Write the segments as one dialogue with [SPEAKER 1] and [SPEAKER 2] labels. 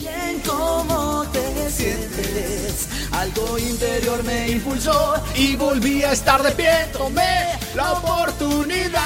[SPEAKER 1] Bien, ¿cómo te sientes? Algo interior me impulsó
[SPEAKER 2] y volví a estar de pie. Tomé la oportunidad.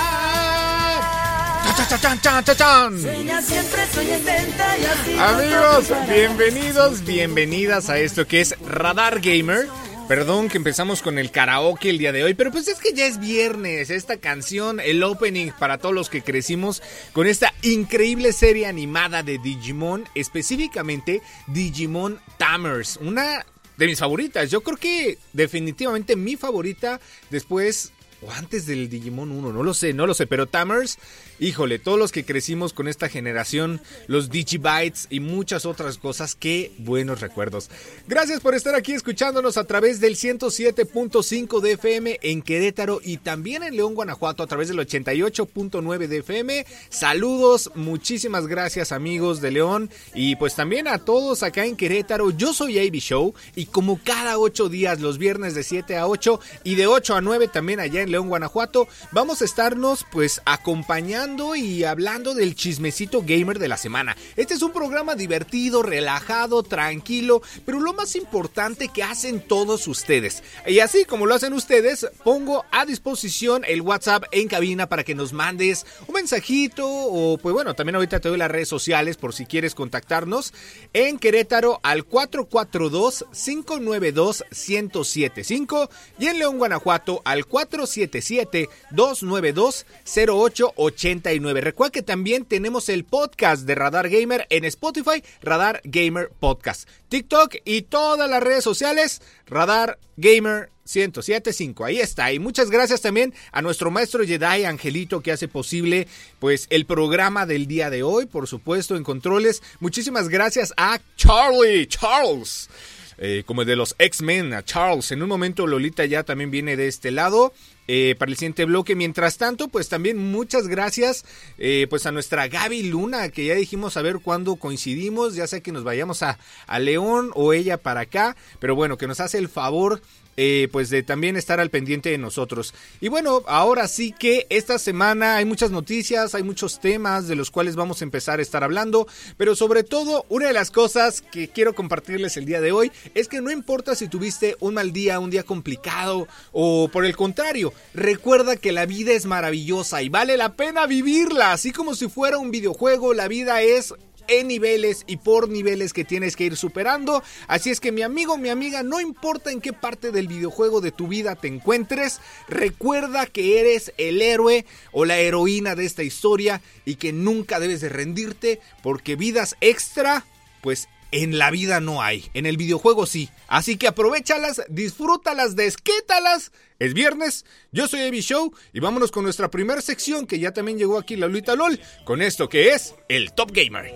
[SPEAKER 2] Chan, chan, chan, chan,
[SPEAKER 1] Sueña siempre, sueña intenta y así
[SPEAKER 2] Amigos, bienvenidos, bienvenidas a esto que es Radar Gamer. Perdón que empezamos con el karaoke el día de hoy, pero pues es que ya es viernes. Esta canción, el opening para todos los que crecimos con esta increíble serie animada de Digimon, específicamente Digimon Tamers, una de mis favoritas. Yo creo que definitivamente mi favorita después o antes del Digimon 1, no lo sé, no lo sé, pero Tamers, híjole, todos los que crecimos con esta generación, los Digibytes y muchas otras cosas, qué buenos recuerdos. Gracias por estar aquí escuchándonos a través del 107.5 de FM en Querétaro y también en León, Guanajuato a través del 88.9 de FM. Saludos, muchísimas gracias amigos de León y pues también a todos acá en Querétaro. Yo soy AB Show y como cada 8 días, los viernes de 7 a 8 y de 8 a 9 también allá en León, Guanajuato, vamos a estarnos pues acompañando y hablando del chismecito gamer de la semana. Este es un programa divertido, relajado, tranquilo, pero lo más importante que hacen todos ustedes. Y así como lo hacen ustedes, pongo a disposición el WhatsApp en cabina para que nos mandes un mensajito o pues bueno, también ahorita te doy las redes sociales por si quieres contactarnos en Querétaro al 442 592 1075 y en León, Guanajuato al 4 777-292-0889. Recuerda que también tenemos el podcast de Radar Gamer en Spotify, Radar Gamer Podcast, TikTok y todas las redes sociales, Radar Gamer 1075. Ahí está. Y muchas gracias también a nuestro maestro Jedi Angelito que hace posible pues el programa del día de hoy, por supuesto, en controles. Muchísimas gracias a Charlie, Charles. Eh, como de los X-Men, a Charles. En un momento Lolita ya también viene de este lado. Eh, para el siguiente bloque. Mientras tanto, pues también muchas gracias eh, pues a nuestra Gaby Luna, que ya dijimos a ver cuándo coincidimos, ya sea que nos vayamos a, a León o ella para acá, pero bueno, que nos hace el favor eh, pues de también estar al pendiente de nosotros. Y bueno, ahora sí que esta semana hay muchas noticias, hay muchos temas de los cuales vamos a empezar a estar hablando, pero sobre todo una de las cosas que quiero compartirles el día de hoy es que no importa si tuviste un mal día, un día complicado o por el contrario, recuerda que la vida es maravillosa y vale la pena vivirla, así como si fuera un videojuego, la vida es en niveles y por niveles que tienes que ir superando. Así es que mi amigo, mi amiga, no importa en qué parte del videojuego de tu vida te encuentres, recuerda que eres el héroe o la heroína de esta historia y que nunca debes de rendirte porque vidas extra, pues en la vida no hay, en el videojuego sí. Así que aprovechalas, disfrútalas, desquétalas. Es viernes, yo soy Evi Show y vámonos con nuestra primera sección que ya también llegó aquí la Lolita LOL con esto que es el Top Gamer.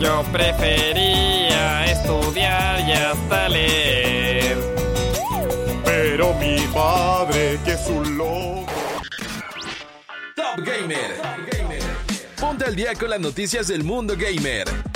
[SPEAKER 3] Yo prefería estudiar y hasta leer.
[SPEAKER 4] Pero mi padre, que es un loco.
[SPEAKER 5] Top Gamer. Ponte al día con las noticias del mundo gamer.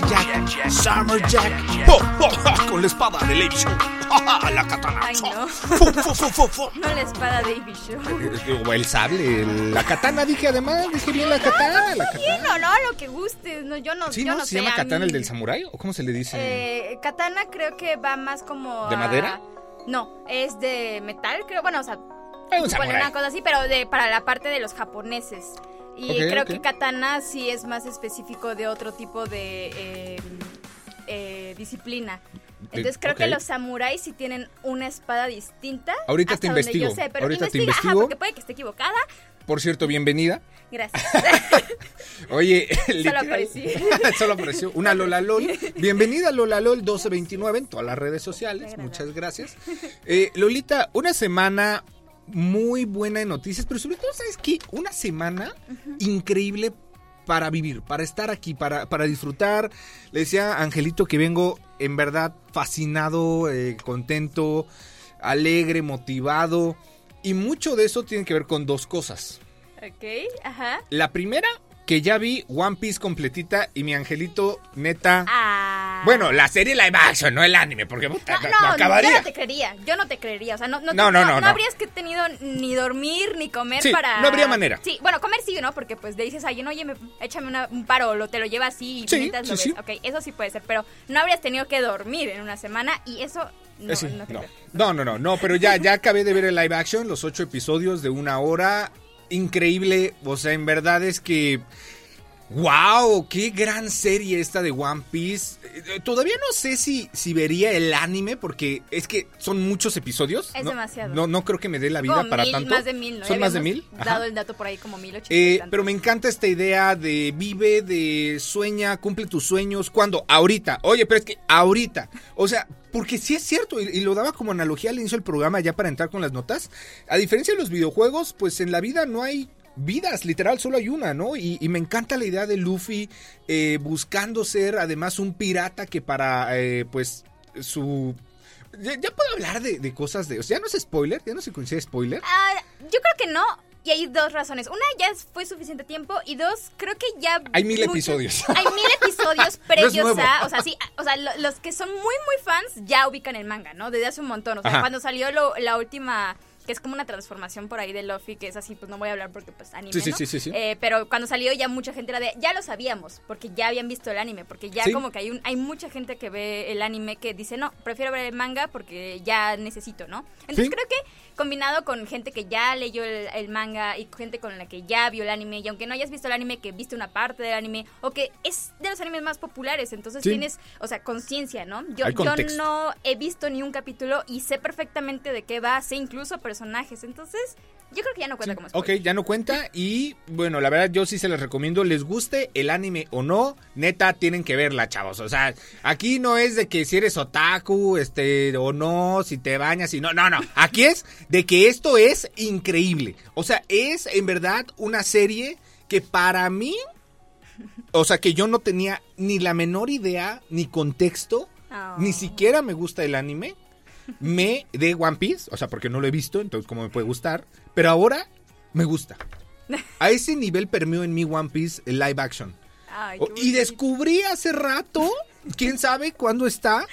[SPEAKER 2] Summer Jack, Summer Jack, ¡Oh, oh, oh! con la espada de Lady Show, la katana,
[SPEAKER 6] Ay, no. No la espada de Ivy Show.
[SPEAKER 2] O el sable, la katana, dije además, dije bien la katana, la
[SPEAKER 6] Bien
[SPEAKER 2] katana.
[SPEAKER 6] o no, lo que gustes. No, yo no,
[SPEAKER 2] ¿Sí,
[SPEAKER 6] yo
[SPEAKER 2] no?
[SPEAKER 6] no
[SPEAKER 2] ¿Se
[SPEAKER 6] sé,
[SPEAKER 2] llama katana el del samurái o cómo se le dice?
[SPEAKER 6] Eh, katana creo que va más como.
[SPEAKER 2] ¿De
[SPEAKER 6] a-
[SPEAKER 2] madera?
[SPEAKER 6] No, es de metal, creo. Bueno, o sea,
[SPEAKER 2] un
[SPEAKER 6] una cosa así, pero de para la parte de los japoneses. Y creo que katana sí es más específico de otro tipo de eh, eh, disciplina. Entonces creo que los samuráis sí tienen una espada distinta.
[SPEAKER 2] Ahorita
[SPEAKER 6] hasta
[SPEAKER 2] te
[SPEAKER 6] donde
[SPEAKER 2] investigo,
[SPEAKER 6] Yo sé, pero
[SPEAKER 2] ahorita te
[SPEAKER 6] investiga, ajá,
[SPEAKER 2] investigo.
[SPEAKER 6] porque puede que esté equivocada,
[SPEAKER 2] Por cierto, bienvenida.
[SPEAKER 6] Gracias.
[SPEAKER 2] Oye,
[SPEAKER 6] Solo aparecí.
[SPEAKER 2] Solo apareció una Lola LOL. Bienvenida Lola LOL 1229 en todas las redes sociales. Muchas gracias. Eh, Lolita, una semana muy buena de noticias, pero sobre todo, ¿sabes qué? Una semana increíble para vivir, para estar aquí, para, para disfrutar. Le decía a Angelito que vengo en verdad fascinado, eh, contento, alegre, motivado. Y mucho de eso tiene que ver con dos cosas.
[SPEAKER 6] ok, ajá.
[SPEAKER 2] La primera, que ya vi One Piece completita y mi angelito, neta.
[SPEAKER 6] Ah.
[SPEAKER 2] Bueno, la serie live action, no el anime, porque
[SPEAKER 6] No,
[SPEAKER 2] no,
[SPEAKER 6] no,
[SPEAKER 2] no acabaría.
[SPEAKER 6] yo no te creería, yo no te creería, o sea, no, no,
[SPEAKER 2] No,
[SPEAKER 6] te-
[SPEAKER 2] no, no, no.
[SPEAKER 6] habrías que tenido ni dormir ni comer
[SPEAKER 2] Sí,
[SPEAKER 6] para...
[SPEAKER 2] no habría manera.
[SPEAKER 6] Sí, bueno, comer sí, ¿no? Porque pues le dices a alguien, oye, me- échame una- un paro, lo, te lo lleva así y
[SPEAKER 2] Sí,
[SPEAKER 6] mientras lo
[SPEAKER 2] sí,
[SPEAKER 6] ves.
[SPEAKER 2] sí.
[SPEAKER 6] Ok, eso sí puede ser, pero no habrías tenido que dormir en una semana y eso no,
[SPEAKER 2] Eh, sí,
[SPEAKER 6] no
[SPEAKER 2] no. no, no, no, no, pero ya, ya acabé de ver el live action, los ocho episodios de una hora. Increíble, o sea, en verdad es que... ¡Wow! ¡Qué gran serie esta de One Piece! Eh, Todavía no sé si, si vería el anime porque es que son muchos episodios.
[SPEAKER 6] Es
[SPEAKER 2] no,
[SPEAKER 6] demasiado.
[SPEAKER 2] No, no creo que me dé la vida
[SPEAKER 6] Como
[SPEAKER 2] para
[SPEAKER 6] mil,
[SPEAKER 2] tanto.
[SPEAKER 6] Más de mil, ¿no?
[SPEAKER 2] ¿Son más de mil? Ajá.
[SPEAKER 6] dado el dato por ahí como mil ochenta.
[SPEAKER 2] Eh, pero me encanta esta idea de vive, de sueña, cumple tus sueños. ¿Cuándo? Ahorita. Oye, pero es que ahorita. O sea, porque sí es cierto, y, y lo daba como analogía al inicio del programa ya para entrar con las notas. A diferencia de los videojuegos, pues en la vida no hay vidas, literal, solo hay una, ¿no? Y, y me encanta la idea de Luffy eh, buscando ser además un pirata que para, eh, pues, su... Ya, ya puedo hablar de, de cosas de... O sea, ya no es spoiler, ya no se considera spoiler.
[SPEAKER 6] Ah, yo creo que no. Y hay dos razones. Una, ya fue suficiente tiempo. Y dos, creo que ya.
[SPEAKER 2] Hay mil
[SPEAKER 6] muchos-
[SPEAKER 2] episodios.
[SPEAKER 6] Hay mil episodios previos a. O sea, sí. O sea, lo- los que son muy, muy fans ya ubican el manga, ¿no? Desde hace un montón. O sea,
[SPEAKER 2] Ajá.
[SPEAKER 6] cuando salió lo- la última. Que es como una transformación por ahí de Luffy, que es así, pues no voy a hablar porque pues anime,
[SPEAKER 2] Sí, sí,
[SPEAKER 6] ¿no?
[SPEAKER 2] sí, sí, sí.
[SPEAKER 6] Eh, pero cuando salió ya mucha gente era de, ya lo sabíamos, porque ya habían visto el anime, porque ya
[SPEAKER 2] Sí.
[SPEAKER 6] como que hay un, hay mucha gente que ve el anime que dice, no, prefiero ver el manga porque ya necesito, ¿no? Entonces
[SPEAKER 2] Sí.
[SPEAKER 6] creo que combinado con gente que ya leyó el, el manga y gente con la que ya vio el anime, y aunque no hayas visto el anime, que viste una parte del anime, o que es de los animes más populares, entonces
[SPEAKER 2] Sí.
[SPEAKER 6] tienes, o sea, conciencia, ¿no? Yo, yo no he visto ni un capítulo y sé perfectamente de qué va, sé incluso personajes, entonces yo creo que ya no cuenta como
[SPEAKER 2] Ok,
[SPEAKER 6] spoiler.
[SPEAKER 2] ya no cuenta y bueno, la verdad yo sí se les recomiendo, les guste el anime o no, neta tienen que verla, chavos. O sea, aquí no es de que si eres otaku, este o no, si te bañas y no, no, no. Aquí es de que esto es increíble. O sea, es en verdad una serie que para mí o sea, que yo no tenía ni la menor idea ni contexto,
[SPEAKER 6] Oh.
[SPEAKER 2] ni siquiera me gusta el anime. Me de One Piece, o sea, porque no lo he visto, entonces cómo me puede gustar, pero ahora me gusta. A ese nivel permeó en mí One Piece el live action.
[SPEAKER 6] Ay,
[SPEAKER 2] y descubrí hace rato, quién sabe cuándo está,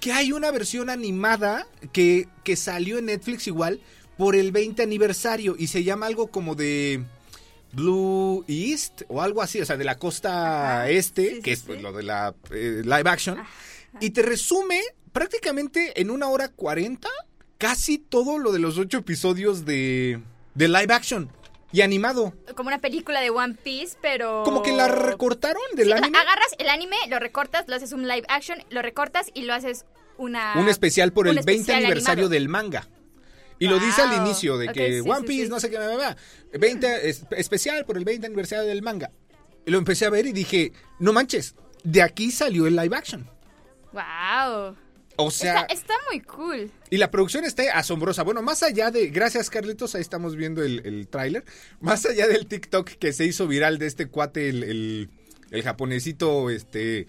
[SPEAKER 2] que hay una versión animada que, que salió en Netflix igual por el 20 aniversario y se llama algo como de Blue East o algo así, o sea, de la costa
[SPEAKER 6] Ajá,
[SPEAKER 2] este,
[SPEAKER 6] sí, sí,
[SPEAKER 2] que es
[SPEAKER 6] sí.
[SPEAKER 2] pues, lo de la eh, live action, y te resume prácticamente en una hora cuarenta casi todo lo de los ocho episodios de, de live action y animado.
[SPEAKER 6] Como una película de One Piece, pero...
[SPEAKER 2] Como que la recortaron del
[SPEAKER 6] Sí,
[SPEAKER 2] anime.
[SPEAKER 6] agarras el anime, lo recortas, lo haces un live action, lo recortas y lo haces una...
[SPEAKER 2] un especial por
[SPEAKER 6] un
[SPEAKER 2] el 20
[SPEAKER 6] especial
[SPEAKER 2] aniversario
[SPEAKER 6] animado.
[SPEAKER 2] del manga. Y lo dice al inicio de que
[SPEAKER 6] sí,
[SPEAKER 2] One Piece,
[SPEAKER 6] sí.
[SPEAKER 2] no sé qué, bla, bla, bla, 20 es- especial por el 20 aniversario del manga. Y lo empecé a ver y dije, no manches, de aquí salió el live action.
[SPEAKER 6] Wow.
[SPEAKER 2] O sea,
[SPEAKER 6] está, está muy cool.
[SPEAKER 2] y la producción está asombrosa. Bueno, más allá de, gracias Carlitos, ahí estamos viendo el, el tráiler. Más allá del TikTok que se hizo viral de este cuate, el, el, el japonesito, este,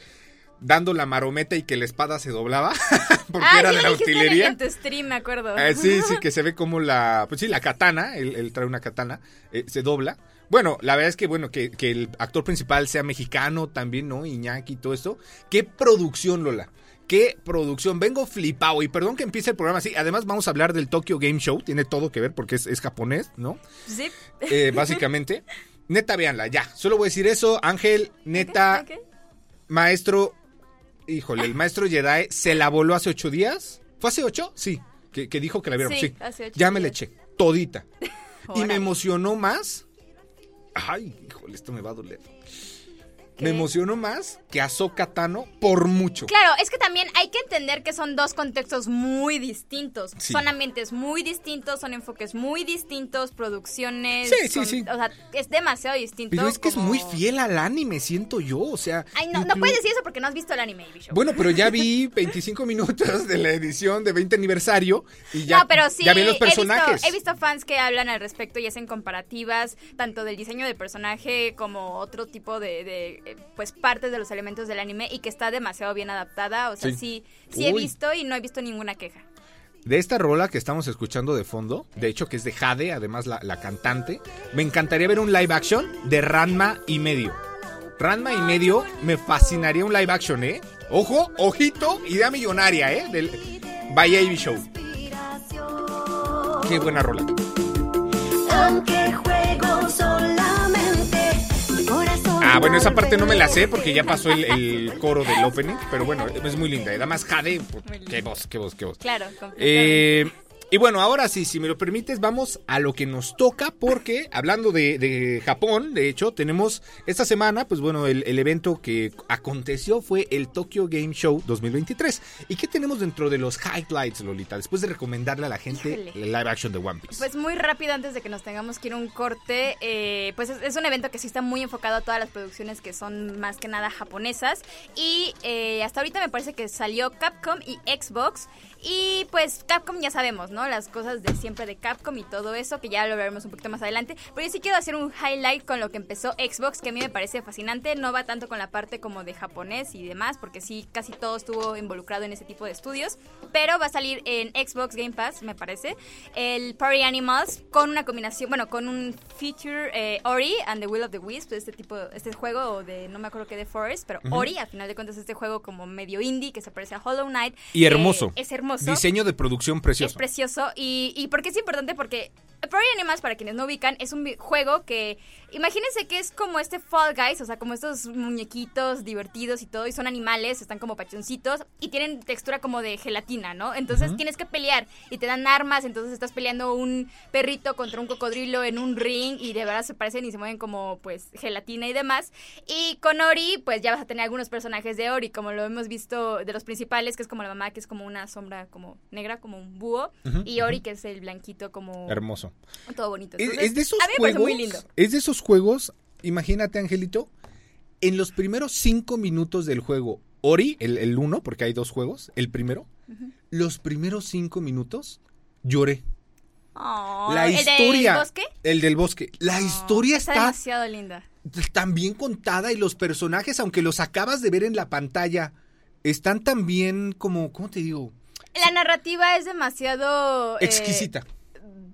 [SPEAKER 2] dando la marometa y que la espada se doblaba, porque
[SPEAKER 6] ah,
[SPEAKER 2] era
[SPEAKER 6] sí
[SPEAKER 2] de la utilería.
[SPEAKER 6] en tu stream, me acuerdo.
[SPEAKER 2] Eh, sí, sí, que se ve como la, pues sí, la katana, él, él trae una katana, eh, se dobla. Bueno, la verdad es que, bueno, que, que el actor principal sea mexicano también, ¿no? Iñaki y todo esto. ¡Qué producción, Lola! ¡Qué producción! Vengo flipado y perdón que empiece el programa así. Además vamos a hablar del Tokyo Game Show, tiene todo que ver porque es, es japonés, ¿no?
[SPEAKER 6] Sí.
[SPEAKER 2] Eh, básicamente. Neta, véanla, ya. Solo voy a decir eso. Ángel, neta, maestro, híjole, el maestro Jedi se la voló hace ocho días. ¿Fue hace ocho? Sí, que, que dijo que la vieron.
[SPEAKER 6] Sí,
[SPEAKER 2] Sí,
[SPEAKER 6] hace ocho
[SPEAKER 2] ya me la eché, todita. y me emocionó más. Ay, híjole, esto me va a doler. Me emocionó más que Ahsoka Tano por mucho.
[SPEAKER 6] Claro, es que también hay que entender que son dos contextos muy distintos.
[SPEAKER 2] Sí.
[SPEAKER 6] Son ambientes muy distintos, son enfoques muy distintos, producciones.
[SPEAKER 2] Sí, sí,
[SPEAKER 6] son-
[SPEAKER 2] sí.
[SPEAKER 6] O sea, es demasiado distinto.
[SPEAKER 2] Pero es que
[SPEAKER 6] como-
[SPEAKER 2] es muy fiel al anime, siento yo, o sea...
[SPEAKER 6] Ay, no, no puedes decir eso porque no has visto el anime.
[SPEAKER 2] Bueno, pero ya vi 25 minutos de la edición de 20 aniversario y ya,
[SPEAKER 6] no, pero sí,
[SPEAKER 2] ya vi los
[SPEAKER 6] he visto-
[SPEAKER 2] personajes.
[SPEAKER 6] He visto, fans que hablan al respecto y hacen comparativas tanto del diseño del personaje como otro tipo de, de, pues partes de los elementos del anime y que está demasiado bien adaptada. O sea,
[SPEAKER 2] Sí.
[SPEAKER 6] sí, sí, he visto y no he visto ninguna queja.
[SPEAKER 2] De esta rola que estamos escuchando de fondo, de hecho que es de Jade, además la, la cantante, me encantaría ver un live action de Ranma y medio. Ranma y medio me fascinaría un live action, ¿eh? Ojo, ojito, idea millonaria, ¿eh? Del By Ivy Show. Qué buena rola.
[SPEAKER 1] Aunque
[SPEAKER 2] Ah, bueno, esa parte no me la sé porque ya pasó el, el coro del opening, pero bueno, es muy linda. Y además Jade, qué voz, qué voz, qué voz.
[SPEAKER 6] Claro, completamente.
[SPEAKER 2] Eh, y bueno, ahora sí, si me lo permites, vamos a lo que nos toca, porque hablando de, de Japón, de hecho, tenemos esta semana, pues bueno, el, el evento que aconteció fue el Tokyo Game Show 2023. ¿Y qué tenemos dentro de los highlights, Lolita? Después de recomendarle a la gente
[SPEAKER 6] Híjole.
[SPEAKER 2] el live action de One Piece.
[SPEAKER 6] Pues muy rápido antes de que nos tengamos que ir a un corte, eh, pues es, es un evento que sí está muy enfocado a todas las producciones que son más que nada japonesas y eh, hasta ahorita me parece que salió Capcom y Xbox y pues Capcom ya sabemos, ¿no? Las cosas de siempre de Capcom y todo eso que ya lo veremos un poquito más adelante, pero yo sí quiero hacer un highlight con lo que empezó Xbox que a mí me parece fascinante, no va tanto con la parte como de japonés y demás porque sí casi todo estuvo involucrado en ese tipo de estudios, pero va a salir en Xbox Game Pass, me parece, el Party Animals con una combinación, bueno, con un feature eh, Ori and the Will of the Wisp, este tipo, este juego de, no me acuerdo qué de Forest, pero Ori, al final de cuentas este juego como medio indie que se parece a Hollow Knight.
[SPEAKER 2] Y
[SPEAKER 6] eh,
[SPEAKER 2] hermoso.
[SPEAKER 6] es hermoso.
[SPEAKER 2] Diseño de producción precioso.
[SPEAKER 6] Es precioso. Y, y ¿por qué es importante? Porque Party Animals, para quienes no ubican, es un juego que. Imagínense que es como este Fall Guys, o sea, como estos muñequitos divertidos y todo, y son animales, están como pachoncitos y tienen textura como de gelatina, ¿no? Entonces tienes que pelear y te dan armas, entonces estás peleando un perrito contra un cocodrilo en un ring y de verdad se parecen y se mueven como pues gelatina y demás. Y con Ori, pues ya vas a tener algunos personajes de Ori, como lo hemos visto de los principales, que es como la mamá, que es como una sombra como negra, como un búho, y Ori, que es el blanquito como
[SPEAKER 2] Hermoso.
[SPEAKER 6] todo bonito.
[SPEAKER 2] Es,
[SPEAKER 6] Entonces,
[SPEAKER 2] es de esos
[SPEAKER 6] a mí me parece
[SPEAKER 2] juegos.
[SPEAKER 6] muy lindo.
[SPEAKER 2] Es de esos juegos. Imagínate, Angelito. En los primeros cinco minutos del juego, Ori, el, el uno, porque hay dos juegos, el primero, los primeros cinco minutos lloré.
[SPEAKER 6] Oh,
[SPEAKER 2] la
[SPEAKER 6] ¿el
[SPEAKER 2] historia.
[SPEAKER 6] del bosque?
[SPEAKER 2] El del bosque. La historia
[SPEAKER 6] Está
[SPEAKER 2] está
[SPEAKER 6] demasiado linda.
[SPEAKER 2] tan bien contada y los personajes, aunque los acabas de ver en la pantalla, están tan bien como, ¿cómo te digo?
[SPEAKER 6] La narrativa es demasiado... eh,
[SPEAKER 2] Exquisita.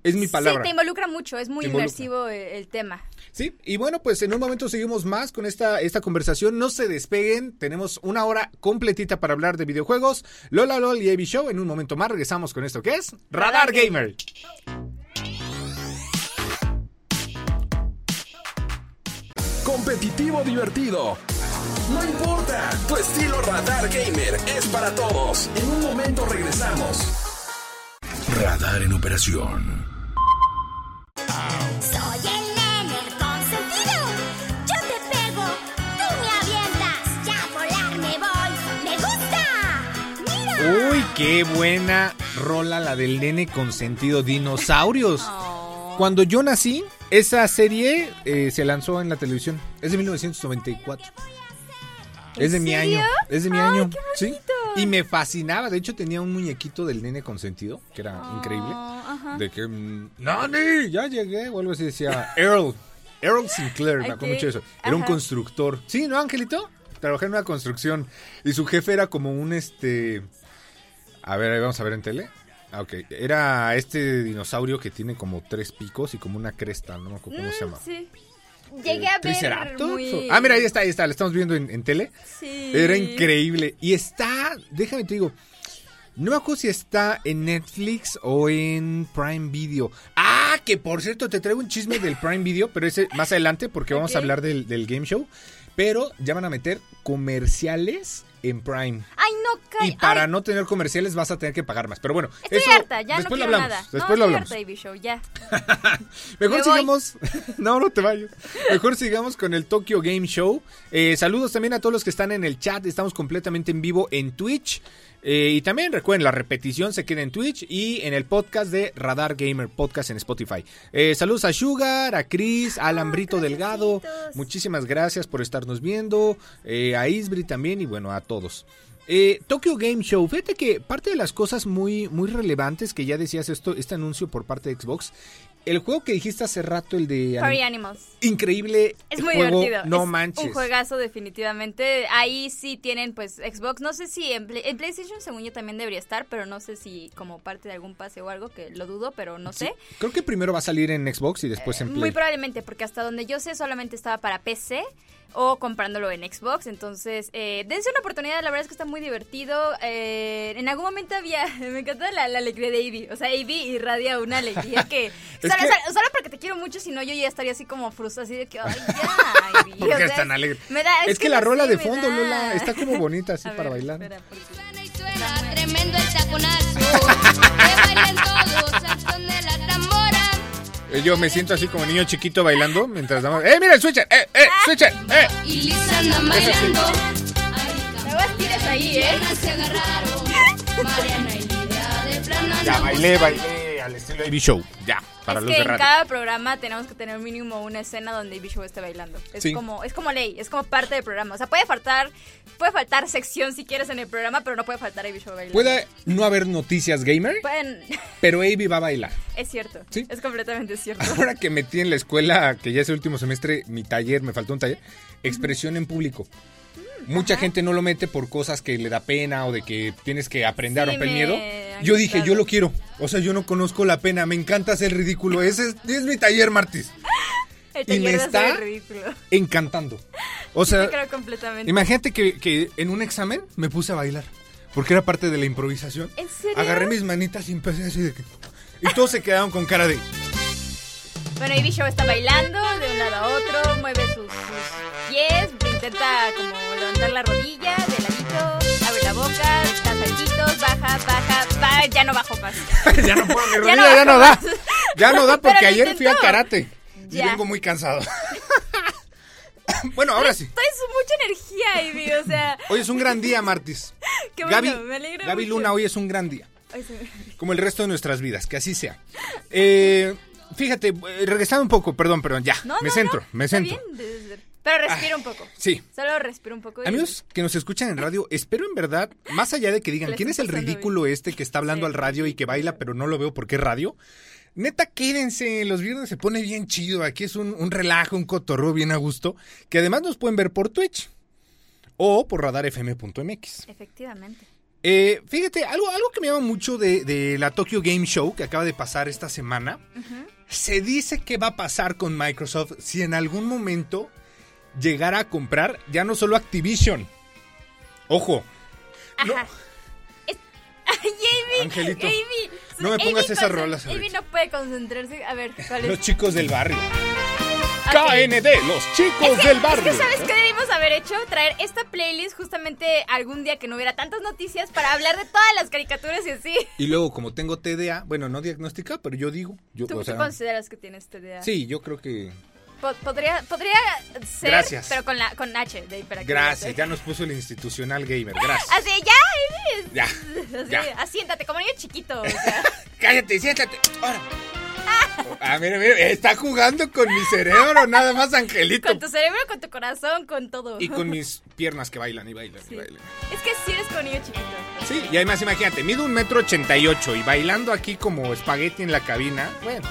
[SPEAKER 2] Es mi palabra.
[SPEAKER 6] Sí, te involucra mucho, es muy inmersivo el, el tema.
[SPEAKER 2] Sí, y bueno, pues en un momento seguimos más con esta, esta conversación. No se despeguen, tenemos una hora completita para hablar de videojuegos. Lola LOL y AB Show. En un momento más regresamos con esto que es Radar
[SPEAKER 6] Radar
[SPEAKER 2] Gamer.
[SPEAKER 5] Competitivo divertido. No importa, tu estilo Radar Gamer es para todos. En un momento regresamos. Radar en operación.
[SPEAKER 7] Soy el nene consentido. Yo te pego, tú me avientas. Ya a volar me voy. ¡Me gusta! ¡Mira!
[SPEAKER 2] Uy, qué buena rola la del nene consentido Dinosaurios. Cuando yo nací, esa serie eh, se lanzó en la televisión. Es de 1994. Es de mi año. Es de mi
[SPEAKER 6] Ay,
[SPEAKER 2] año.
[SPEAKER 6] qué
[SPEAKER 2] Sí. Y me fascinaba. De hecho, tenía un muñequito del nene consentido, que era increíble.
[SPEAKER 6] Oh, ajá.
[SPEAKER 2] De que, mm, ¡Nani! Ya llegué. O algo así decía. Earl. Earl Sinclair, me acuerdo mucho de eso. Era un constructor. Sí, ¿no, Angelito? Trabajé en una construcción. Y su jefe era como un este. A ver, ahí vamos a ver en tele. Ah, ok. Era este dinosaurio que tiene como tres picos y como una cresta. No me acuerdo cómo se llama.
[SPEAKER 6] Mm, Sí. Llegué a ver muy...
[SPEAKER 2] Ah, mira, ahí está, ahí está. Lo estamos viendo en, en tele.
[SPEAKER 6] Sí.
[SPEAKER 2] Era increíble. Y está, déjame te digo, no me acuerdo si está en Netflix o en Prime Video. Ah, que por cierto, te traigo un chisme del Prime Video, pero ese más adelante porque vamos a hablar del, del game show. Pero ya van a meter comerciales en Prime.
[SPEAKER 6] Ay, no.
[SPEAKER 2] Y para
[SPEAKER 6] Ay,
[SPEAKER 2] no tener comerciales vas a tener que pagar más. Pero bueno,
[SPEAKER 6] Estoy
[SPEAKER 2] eso
[SPEAKER 6] harta, ya
[SPEAKER 2] después
[SPEAKER 6] no
[SPEAKER 2] lo
[SPEAKER 6] quiero
[SPEAKER 2] hablamos.
[SPEAKER 6] nada.
[SPEAKER 2] Después
[SPEAKER 6] no,
[SPEAKER 2] lo hablamos.
[SPEAKER 6] harta, Ivy Show, ya.
[SPEAKER 2] Mejor
[SPEAKER 6] Me
[SPEAKER 2] sigamos. no, no te vayas. Mejor sigamos con el Tokyo Game Show. Eh, saludos también a todos los que están en el chat. Estamos completamente en vivo en Twitch. Eh, y también recuerden, la repetición se queda en Twitch y en el podcast de Radar Gamer Podcast en Spotify. Eh, saludos a Sugar, a Chris, a Alambrito Delgado. Muchísimas gracias por estarnos viendo. eh, a Isbri también y bueno, a todos. Eh, Tokyo Game Show, fíjate que parte de las cosas muy, muy relevantes que ya decías esto, este anuncio por parte de Xbox, el juego que dijiste hace rato, el de
[SPEAKER 6] Party Animals.
[SPEAKER 2] increíble
[SPEAKER 6] Es muy
[SPEAKER 2] juego,
[SPEAKER 6] divertido.
[SPEAKER 2] no
[SPEAKER 6] es
[SPEAKER 2] manches.
[SPEAKER 6] Un juegazo definitivamente. Ahí sí tienen pues Xbox. No sé si en, Play- en PlayStation según yo también debería estar, pero no sé si como parte de algún pase o algo, que lo dudo, pero no sé.
[SPEAKER 2] Creo que primero va a salir en Xbox y después en Play.
[SPEAKER 6] Muy probablemente, porque hasta donde yo sé solamente estaba para PC o comprándolo en Xbox. Entonces, eh, dense una oportunidad, la verdad es que está muy divertido. Eh, en algún momento había, me encanta la, la alegría de Ivy. O sea, Ivy irradia una alegría que... solo,
[SPEAKER 2] que-
[SPEAKER 6] solo- solo porque te quiero mucho, si no yo ya estaría así como frustrada, así de que, ay, ya, Ivy.
[SPEAKER 2] ¿Por
[SPEAKER 6] O
[SPEAKER 2] qué
[SPEAKER 6] sea,
[SPEAKER 2] es tan alegre?
[SPEAKER 6] me da-
[SPEAKER 2] es, que, la rola de fondo. Lola, está como bonita así
[SPEAKER 6] A
[SPEAKER 2] para
[SPEAKER 6] ver,
[SPEAKER 2] bailar.
[SPEAKER 6] espera, porque-
[SPEAKER 7] y suena tremendo el taconazo.
[SPEAKER 2] Yo me siento así como niño chiquito bailando mientras damos. ¡Eh, mira el switcher! ¡Eh, eh, switcher! ¡Eh!
[SPEAKER 7] Y Lisa andan bailando.
[SPEAKER 6] Ahí, ¿eh?
[SPEAKER 7] Piernas se agarraron. Mariana y Lidia de plano
[SPEAKER 2] Ya bailé, bailé al estilo Ivy Show. Ya, para
[SPEAKER 6] es
[SPEAKER 2] los
[SPEAKER 6] que
[SPEAKER 2] de
[SPEAKER 6] en
[SPEAKER 2] radio.
[SPEAKER 6] cada programa tenemos que tener mínimo una escena donde Show esté bailando. Es
[SPEAKER 2] Sí.
[SPEAKER 6] como es como ley, es como parte del programa. O sea, puede faltar puede faltar sección si quieres en el programa, pero no puede faltar Show bailando.
[SPEAKER 2] Puede no haber noticias gamer,
[SPEAKER 6] Pueden-
[SPEAKER 2] pero Ivy va a bailar.
[SPEAKER 6] es cierto.
[SPEAKER 2] Sí.
[SPEAKER 6] Es completamente cierto.
[SPEAKER 2] Ahora que metí en la escuela, que ya es el último semestre, mi taller, me faltó un taller, expresión en público. Mucha gente no lo mete por cosas que le da pena o de que tienes que aprender
[SPEAKER 6] Sí,
[SPEAKER 2] a romper el
[SPEAKER 6] me
[SPEAKER 2] miedo. Yo dije, yo lo quiero. O sea, yo no conozco la pena, me encanta hacer ridículo. Ese es, es mi taller, Martis. Y me está-. Encantando. O sea,
[SPEAKER 6] creo completamente.
[SPEAKER 2] imagínate que, que en un examen me puse a bailar. Porque era parte de la improvisación.
[SPEAKER 6] ¿En serio?
[SPEAKER 2] Agarré mis manitas y empecé así de que... Y todos se quedaron con cara de...
[SPEAKER 6] Bueno, Ivy Show está bailando de un lado a otro, mueve sus, sus pies, intenta como levantar la rodilla de ladito, abre la boca, baja, baja, va, ya no bajo más.
[SPEAKER 2] ya no puedo, mi
[SPEAKER 6] Ya no
[SPEAKER 2] ya no, da. Ya no da porque ayer fui a karate. Y vengo muy cansado. bueno, ahora sí.
[SPEAKER 6] Traes mucha energía, Ivy, o sea,
[SPEAKER 2] Hoy es un gran día, Martis.
[SPEAKER 6] qué bueno,
[SPEAKER 2] Gaby,
[SPEAKER 6] me alegra
[SPEAKER 2] Gaby
[SPEAKER 6] mucho.
[SPEAKER 2] Luna, hoy es un gran día.
[SPEAKER 6] Se-
[SPEAKER 2] Como el resto de nuestras vidas, que así sea. Eh, fíjate, eh, regresando un poco, perdón, perdón, ya.
[SPEAKER 6] No,
[SPEAKER 2] me
[SPEAKER 6] no,
[SPEAKER 2] centro, me centro.
[SPEAKER 6] bien, Pero respira un poco.
[SPEAKER 2] Sí.
[SPEAKER 6] Solo respira un poco. y-
[SPEAKER 2] Amigos que nos escuchan en radio, espero en verdad, más allá de que digan, ¿quién es el ridículo este que está hablando
[SPEAKER 6] Sí.
[SPEAKER 2] al radio y que baila, pero no lo veo porque es radio? Neta, quédense, los viernes se pone bien chido, aquí es un, un relajo, un cotorro bien a gusto, que además nos pueden ver por Twitch o por radarfm.mx.
[SPEAKER 6] Efectivamente.
[SPEAKER 2] Eh, fíjate, algo, algo que me llama mucho de, de la Tokyo Game Show que acaba de pasar esta semana, se dice que va a pasar con Microsoft si en algún momento llegara a comprar ya no solo Activision. Ojo, no.
[SPEAKER 6] Es- Ay, Amy,
[SPEAKER 2] Angelito,
[SPEAKER 6] Amy,
[SPEAKER 2] no me
[SPEAKER 6] Amy
[SPEAKER 2] pongas esas rolas
[SPEAKER 6] Amy no puede concentrarse. A ver, ¿cuál es?
[SPEAKER 2] los chicos del barrio.
[SPEAKER 6] Ok.
[SPEAKER 2] KND, los chicos del barrio.
[SPEAKER 6] Es que, ¿sabes qué debimos haber hecho? Traer esta playlist justamente algún día que no hubiera tantas noticias para hablar de todas las caricaturas y así.
[SPEAKER 2] Y luego, como tengo TDA, bueno, no diagnosticado, pero yo digo, yo,
[SPEAKER 6] ¿Tú,
[SPEAKER 2] o
[SPEAKER 6] tú consideras que tienes TDA?
[SPEAKER 2] sí, yo creo que
[SPEAKER 6] podría, podría ser,
[SPEAKER 2] Gracias.
[SPEAKER 6] pero con la con H de hiperactividad.
[SPEAKER 2] gracias, ya nos puso el institucional gamer, gracias.
[SPEAKER 6] Así, ya.
[SPEAKER 2] Ya,
[SPEAKER 6] Así,
[SPEAKER 2] ya.
[SPEAKER 6] asiéntate, como niño chiquito. o sea.
[SPEAKER 2] Cállate, siéntate. Ahora. Ah, mira, mira, está jugando con mi cerebro, nada más Angelito.
[SPEAKER 6] con tu cerebro, con tu corazón, con todo.
[SPEAKER 2] Y con mis piernas que bailan y bailan y bailan.
[SPEAKER 6] Es que sí eres como niño chiquito.
[SPEAKER 2] Sí, y además imagínate, mido un metro ochenta y ocho y bailando aquí como espagueti en la cabina. Bueno,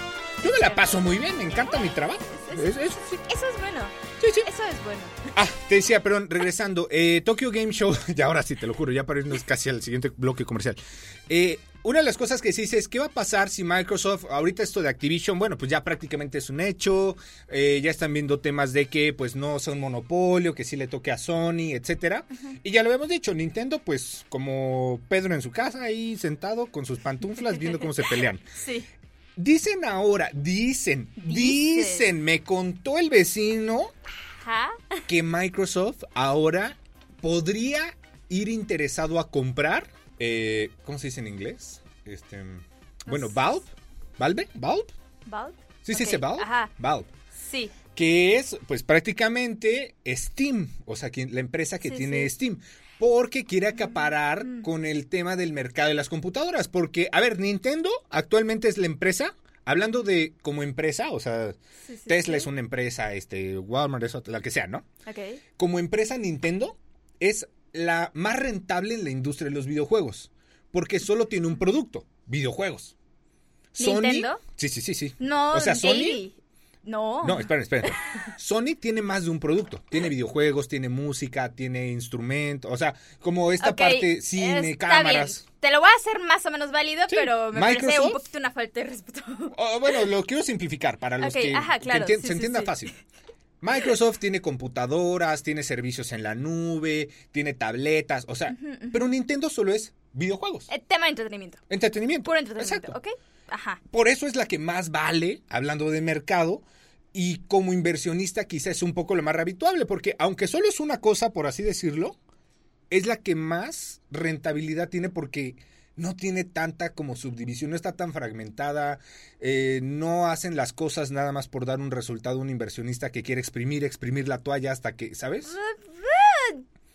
[SPEAKER 2] yo me la paso muy bien, me encanta mi trabajo. Es- eso sí.
[SPEAKER 6] Eso es bueno.
[SPEAKER 2] Sí, sí.
[SPEAKER 6] Eso es bueno.
[SPEAKER 2] Ah, te decía, perdón, regresando. Eh, Tokyo Game Show, ya ahora sí, te lo juro, ya para irnos casi al siguiente bloque comercial. Eh, una de las cosas que se dice es, ¿qué va a pasar si Microsoft, ahorita esto de Activision, bueno, pues ya prácticamente es un hecho, eh, ya están viendo temas de que pues no son monopolio, que sí le toque a Sony, etcétera. Y ya lo habíamos dicho, Nintendo pues como Pedro en su casa ahí sentado con sus pantuflas viendo cómo se pelean.
[SPEAKER 6] Sí.
[SPEAKER 2] Dicen ahora, dicen,
[SPEAKER 6] Dicen.
[SPEAKER 2] dicen, me contó el vecino que Microsoft ahora podría ir interesado a comprar, eh, ¿cómo se dice en inglés? Este, bueno, Valve, Valve, Valve.
[SPEAKER 6] ¿Valve?
[SPEAKER 2] Sí, sí,
[SPEAKER 6] Ok,
[SPEAKER 2] se Valve.
[SPEAKER 6] Ajá,
[SPEAKER 2] Valve.
[SPEAKER 6] sí.
[SPEAKER 2] Que es, pues prácticamente Steam, o sea, la empresa que
[SPEAKER 6] Sí,
[SPEAKER 2] tiene
[SPEAKER 6] sí.
[SPEAKER 2] Steam. Porque quiere acaparar con el tema del mercado de las computadoras. Porque, a ver, Nintendo actualmente es la empresa, hablando de como empresa, o sea,
[SPEAKER 6] sí, sí,
[SPEAKER 2] Tesla
[SPEAKER 6] sí.
[SPEAKER 2] es una empresa, este, Walmart es otra, la que sea, ¿no?
[SPEAKER 6] Ok.
[SPEAKER 2] Como empresa Nintendo es la más rentable en la industria de los videojuegos. Porque solo tiene un producto, videojuegos.
[SPEAKER 6] ¿Nintendo?
[SPEAKER 2] Sí, sí, sí, sí.
[SPEAKER 6] No,
[SPEAKER 2] o sea, Sony...
[SPEAKER 6] No.
[SPEAKER 2] No, esperen, esperen. Sony tiene más de un producto. Tiene videojuegos, tiene música, tiene instrumentos. O sea, como esta parte, cine,
[SPEAKER 6] está
[SPEAKER 2] cámaras.
[SPEAKER 6] bien. Te lo voy a hacer más o menos válido,
[SPEAKER 2] Sí,
[SPEAKER 6] pero me parece
[SPEAKER 2] Microsoft.
[SPEAKER 6] un poquito una falta de respeto.
[SPEAKER 2] Oh, bueno, lo quiero simplificar para los
[SPEAKER 6] Ok,
[SPEAKER 2] que,
[SPEAKER 6] ajá,
[SPEAKER 2] que
[SPEAKER 6] claro, sí,
[SPEAKER 2] se entienda
[SPEAKER 6] sí.
[SPEAKER 2] fácil. Microsoft tiene computadoras, tiene servicios en la nube, tiene tabletas, o sea, pero Nintendo solo es videojuegos,
[SPEAKER 6] Eh, tema de entretenimiento.
[SPEAKER 2] entretenimiento.
[SPEAKER 6] Puro entretenimiento,
[SPEAKER 2] Exacto.
[SPEAKER 6] ¿ok? Ajá.
[SPEAKER 2] Por eso es la que más vale, hablando de mercado, y como inversionista quizás es un poco lo más habituable, porque aunque solo es una cosa, por así decirlo, es la que más rentabilidad tiene porque no tiene tanta como subdivisión, no está tan fragmentada, eh, no hacen las cosas nada más por dar un resultado a un inversionista que quiere exprimir, exprimir la toalla hasta que, ¿sabes?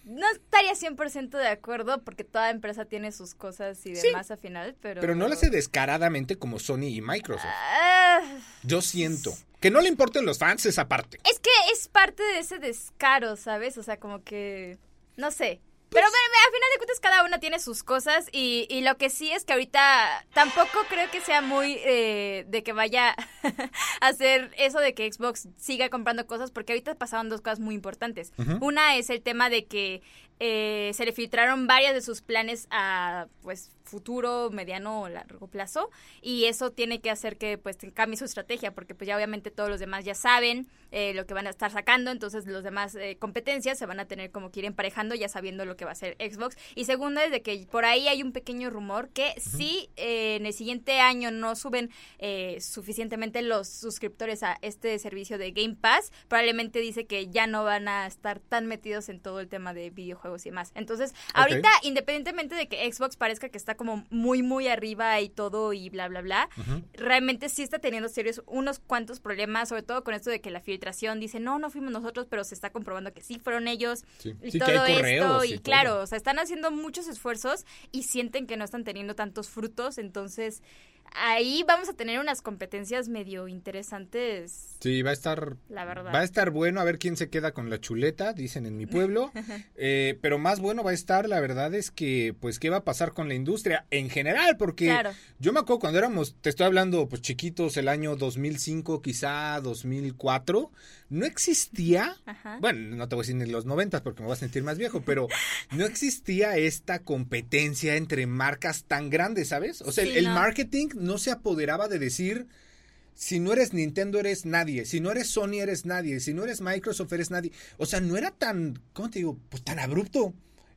[SPEAKER 6] No estaría 100% de acuerdo porque toda empresa tiene sus cosas y
[SPEAKER 2] Sí.
[SPEAKER 6] demás al final, pero...
[SPEAKER 2] Pero no lo hace descaradamente como Sony y Microsoft.
[SPEAKER 6] Ah,
[SPEAKER 2] Yo siento. Que no le importen los fans esa parte.
[SPEAKER 6] es que es parte de ese descaro, ¿sabes? O sea, como que... No sé. Pero
[SPEAKER 2] Pues
[SPEAKER 6] bueno, al final de cuentas cada una tiene sus cosas y, y lo que sí es que ahorita tampoco creo que sea muy eh, de que vaya a hacer eso de que Xbox siga comprando cosas porque ahorita pasaron dos cosas muy importantes. Una es el tema de que eh, se le filtraron varias de sus planes a pues futuro, mediano o largo plazo y eso tiene que hacer que pues cambie su estrategia porque pues ya obviamente todos los demás ya saben eh, lo que van a estar sacando, entonces los demás eh, competencias se van a tener como que ir emparejando ya sabiendo lo que va a hacer Xbox. Y segunda es de que por ahí hay un pequeño rumor que si eh, en el siguiente año no suben eh, suficientemente los suscriptores a este servicio de Game Pass, probablemente dice que ya no van a estar tan metidos en todo el tema de videojuegos y demás. Entonces, ahorita, independientemente de que Xbox parezca que está como muy, muy arriba y todo y bla, bla, bla, realmente sí está teniendo serios unos cuantos problemas, sobre todo con esto de que la filtración dice, no, no fuimos nosotros, pero se está comprobando que sí fueron ellos
[SPEAKER 2] Sí.
[SPEAKER 6] y
[SPEAKER 2] Sí, que
[SPEAKER 6] todo
[SPEAKER 2] hay
[SPEAKER 6] esto. Y,
[SPEAKER 2] y todo.
[SPEAKER 6] claro, o sea, están haciendo muchos esfuerzos y sienten que no están teniendo tantos frutos, entonces ahí vamos a tener unas competencias medio interesantes,
[SPEAKER 2] Sí, va a estar.
[SPEAKER 6] la verdad.
[SPEAKER 2] Va a estar bueno a ver quién se queda con la chuleta, dicen en mi pueblo. Eh, pero más bueno va a estar, la verdad es que, pues, ¿qué va a pasar con la industria en general? Porque
[SPEAKER 6] Claro.
[SPEAKER 2] yo me acuerdo cuando éramos, te estoy hablando, pues, chiquitos, el año 2005, quizá 2004, no existía.
[SPEAKER 6] Ajá.
[SPEAKER 2] Bueno, no te voy a decir ni los 90 porque me voy a sentir más viejo, pero no existía esta competencia entre marcas tan grandes, ¿sabes? O sea, el-
[SPEAKER 6] Sí,
[SPEAKER 2] el
[SPEAKER 6] no.
[SPEAKER 2] marketing no se apoderaba de decir si no eres Nintendo eres nadie, si no eres Sony eres nadie, si no eres Microsoft eres nadie. O sea, no era tan, ¿cómo te digo? Pues tan abrupto.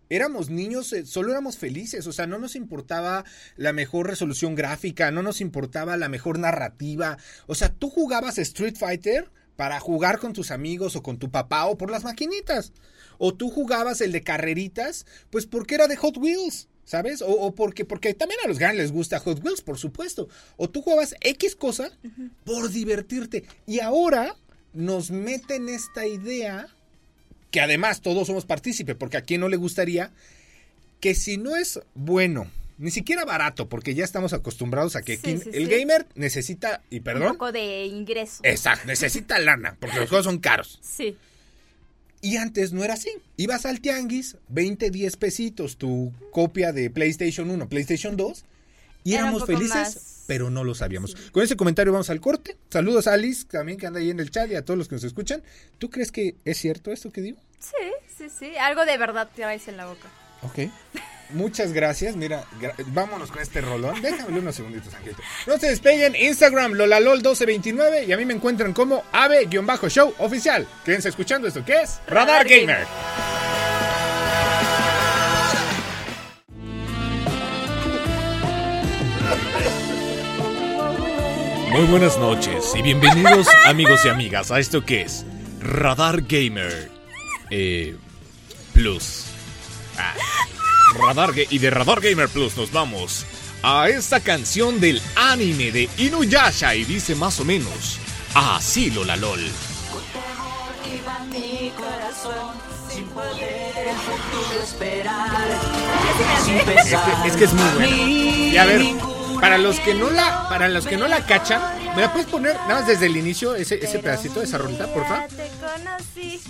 [SPEAKER 2] Éramos niños, eh, solo éramos felices, o sea, no nos importaba la mejor resolución gráfica, no nos importaba la mejor narrativa. O sea, tú jugabas Street Fighter para jugar con tus amigos o con tu papá o por las maquinitas. O tú jugabas el de carreritas, pues porque era de Hot Wheels. ¿Sabes? O, o porque, porque también a los grandes les gusta Hot Wheels, por supuesto. O tú jugabas X cosa por divertirte. Y ahora nos meten esta idea, que además todos somos partícipes, porque a quien no le gustaría, que si no es bueno, ni siquiera barato, porque ya estamos acostumbrados a que
[SPEAKER 6] Sí,
[SPEAKER 2] aquí
[SPEAKER 6] sí,
[SPEAKER 2] el
[SPEAKER 6] sí.
[SPEAKER 2] gamer necesita, y
[SPEAKER 6] Un
[SPEAKER 2] perdón,
[SPEAKER 6] poco de ingreso.
[SPEAKER 2] exacto, necesita lana, porque los juegos son caros.
[SPEAKER 6] Sí.
[SPEAKER 2] Y antes no era así. Ibas al tianguis, 20, 10 pesitos, tu copia de PlayStation 1, PlayStation 2, y
[SPEAKER 6] Era un
[SPEAKER 2] éramos felices,
[SPEAKER 6] más-
[SPEAKER 2] pero no lo sabíamos. Con ese comentario vamos al corte. Saludos a Alice, también que anda ahí en el chat, y a todos los que nos escuchan. ¿Tú crees que es cierto esto que digo?
[SPEAKER 6] Sí, sí, sí. Algo de verdad traes en la boca.
[SPEAKER 2] Ok. Muchas gracias. Mira, gra- vámonos con este rolón. Déjame unos segunditos, Angelito. No se despeguen. Instagram, lolalol1229. Y a mí me encuentran como ave-show oficial. Quédense escuchando esto que es Radar
[SPEAKER 6] Radar
[SPEAKER 2] Gamer.
[SPEAKER 4] Muy buenas noches y bienvenidos amigos y amigas a esto que es Radar Gamer eh, Plus.
[SPEAKER 2] Ah. Radar y de Radar Gamer Plus nos vamos a esta canción del anime de Inuyasha y dice más o menos así Lola LOL. Es que, es que es muy buena. Y a ver, para los que no la, para los que no la cachan, ¿me la puedes poner nada más desde el inicio ese, ese pedacito de esa rolita, por favor?
[SPEAKER 6] Te conocí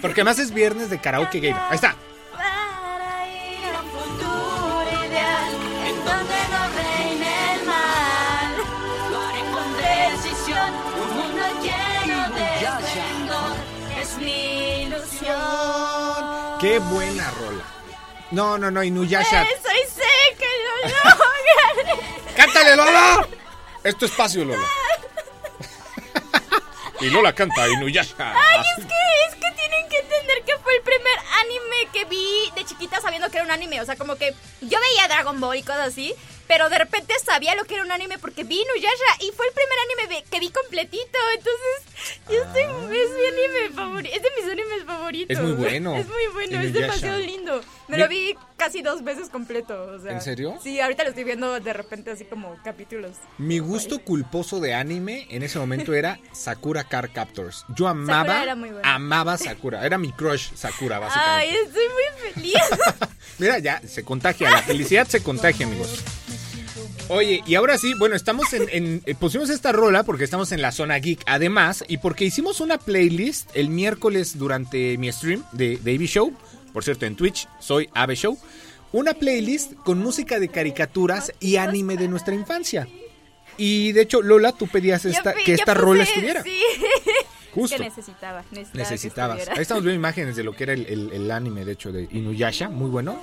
[SPEAKER 2] Porque además es viernes de karaoke game. Ahí está. Qué buena rola. No, no, no, Inuyasha.
[SPEAKER 6] Eso y sé que lo lograré.
[SPEAKER 2] ¡Cántale, Lola! Es tu espacio, Lola. y Lola canta Inuyasha.
[SPEAKER 6] Ay, es que, es que tienen que entender que fue el primer anime que vi de chiquita sabiendo que era un anime. O sea, como que yo veía Dragon Ball y cosas así, pero de repente sabía lo que era un anime porque vi Inuyasha y fue el primer anime que vi completito. Entonces, yo estoy, es mi anime favorito. Es de mis
[SPEAKER 2] Es muy bueno,
[SPEAKER 6] Es muy bueno, es demasiado lindo. Me lo vi casi dos veces completo. O sea,
[SPEAKER 2] ¿En serio?
[SPEAKER 6] Sí, ahorita lo estoy viendo de repente así como capítulos.
[SPEAKER 2] Mi gusto culposo de anime en ese momento era Sakura Car Captors. Yo amaba,
[SPEAKER 6] Sakura era muy buena.
[SPEAKER 2] amaba Sakura. Era mi crush Sakura,
[SPEAKER 6] Ay,
[SPEAKER 2] básicamente.
[SPEAKER 6] estoy muy feliz.
[SPEAKER 2] Mira, ya se contagia. La felicidad se contagia, amigos. Oye, y ahora sí, bueno, estamos en, en- eh, pusimos esta rola porque estamos en la zona geek, además, y porque hicimos una playlist el miércoles durante mi stream de, de AB Show, por cierto, en Twitch, soy Ave Show, una playlist con música de caricaturas y anime de nuestra infancia. Y de hecho, Lola, tú pedías esta, que esta
[SPEAKER 6] puse-
[SPEAKER 2] rola estuviera.
[SPEAKER 6] Sí.
[SPEAKER 2] Justo.
[SPEAKER 6] Que necesitaba, necesitaba que
[SPEAKER 2] Necesitabas. Ahí estamos viendo imágenes de lo que era el, el- el anime, de hecho, de Inuyasha, muy bueno.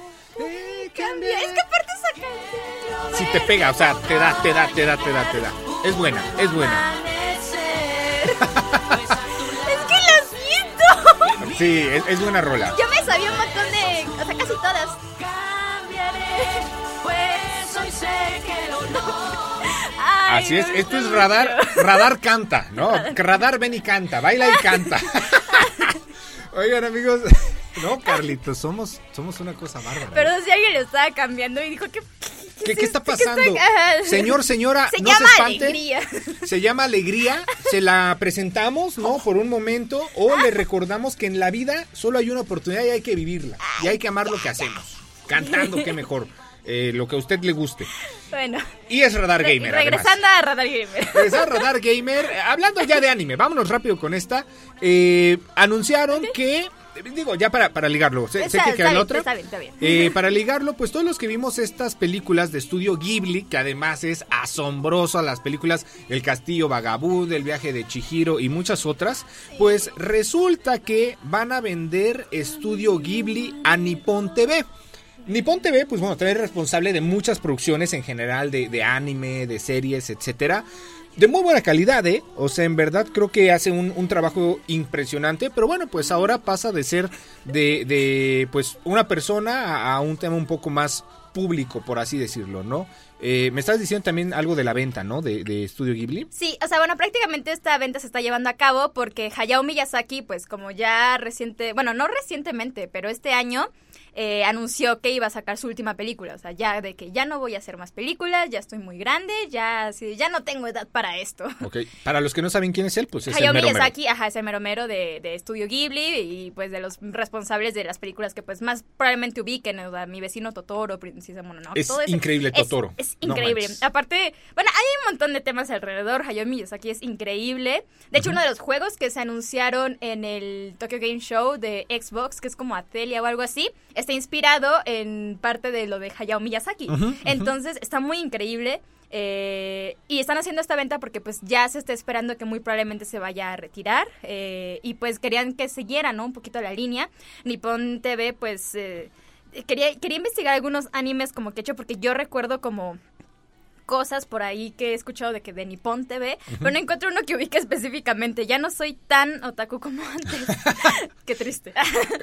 [SPEAKER 6] Cambia, es que aparte esa canción.
[SPEAKER 2] Si te pega, o sea, te da, te da, te da, te da, te da. Es buena, es buena.
[SPEAKER 6] Es que lo siento.
[SPEAKER 2] Sí, es, es buena rola.
[SPEAKER 6] Yo me sabía un montón de. O sea, casi todas. Cambiaré. Pues hoy sé que lo no. Ay,
[SPEAKER 2] Así es, esto es radar, radar canta, ¿no? Radar ven y canta, baila y canta. Oigan, amigos, no, Carlitos, somos, somos una cosa bárbara.
[SPEAKER 6] Pero si alguien lo estaba cambiando y dijo que.
[SPEAKER 2] ¿Qué, qué está
[SPEAKER 6] ¿Qué está-
[SPEAKER 2] pasando? Señor, señora,
[SPEAKER 6] Se
[SPEAKER 2] no
[SPEAKER 6] llama
[SPEAKER 2] se espante.
[SPEAKER 6] alegría.
[SPEAKER 2] Se llama Alegría, se la presentamos, ¿no? Por un momento, o le recordamos que en la vida solo hay una oportunidad y hay que vivirla. Y hay que amar lo que hacemos. Cantando, qué mejor. eh, lo que a usted le guste.
[SPEAKER 6] Bueno.
[SPEAKER 2] Y es Radar
[SPEAKER 6] Re-
[SPEAKER 2] Gamer. además.
[SPEAKER 6] regresando a Radar Gamer.
[SPEAKER 2] Regresar a Radar Gamer. Hablando ya de anime, vámonos rápido con esta. Eh, anunciaron que. Digo, ya para, para ligarlo. Sé, que queda la otra.
[SPEAKER 6] está bien, está bien.
[SPEAKER 2] Eh, para ligarlo, pues todos los que vimos estas películas de estudio Ghibli, que además es asombrosa, las películas El Castillo Vagabundo, El Viaje de Chihiro y muchas otras, pues resulta que van a vender estudio Ghibli a Nippon TV. Nippon TV, pues bueno, TV es responsable de muchas producciones en general, de, de anime, de series, etcétera. De muy buena calidad, ¿eh? O sea, en verdad creo que hace un, un trabajo impresionante. Pero bueno, pues ahora pasa de ser de, de pues, una persona a, un tema un poco más público, por así decirlo, ¿no? Eh, me estás diciendo también algo de la venta, ¿no? De, de Estudio Ghibli.
[SPEAKER 6] Sí, o sea, bueno, prácticamente esta venta se está llevando a cabo porque Hayao Miyazaki, pues como ya reciente, bueno, no recientemente, pero este año eh, anunció que iba a sacar su última película, o sea, ya de que ya no voy a hacer más películas, ya estoy muy grande, ya, sí, ya no tengo edad para esto.
[SPEAKER 2] Ok. Para los que no saben quién es él, pues es
[SPEAKER 6] Hayao
[SPEAKER 2] el mero mero.
[SPEAKER 6] Miyazaki, ajá, es el mero mero de, de Estudio Ghibli y pues de los responsables de las películas que pues más probablemente ubiquen, o sea, Mi vecino Totoro, Princesa Mononoke,
[SPEAKER 2] Es
[SPEAKER 6] todo
[SPEAKER 2] increíble
[SPEAKER 6] Es-
[SPEAKER 2] Totoro.
[SPEAKER 6] Es, increíble. Aparte, bueno, hay un montón de temas alrededor, Hayao Miyazaki es increíble. De hecho, uno de los juegos que se anunciaron en el Tokyo Game Show de Xbox, que es como Atelia o algo así, está inspirado en parte de lo de Hayao Miyazaki. Entonces, está muy increíble. eh, y están haciendo esta venta porque pues ya se está esperando que muy probablemente se vaya a retirar eh, y pues querían que siguiera ¿no? un poquito la línea Nippon TV pues eh, quería, quería investigar algunos animes como que he hecho porque yo recuerdo como cosas por ahí que he escuchado de que de Nippon TV, pero no encuentro uno que ubique específicamente. Ya no soy tan otaku como antes. Qué triste.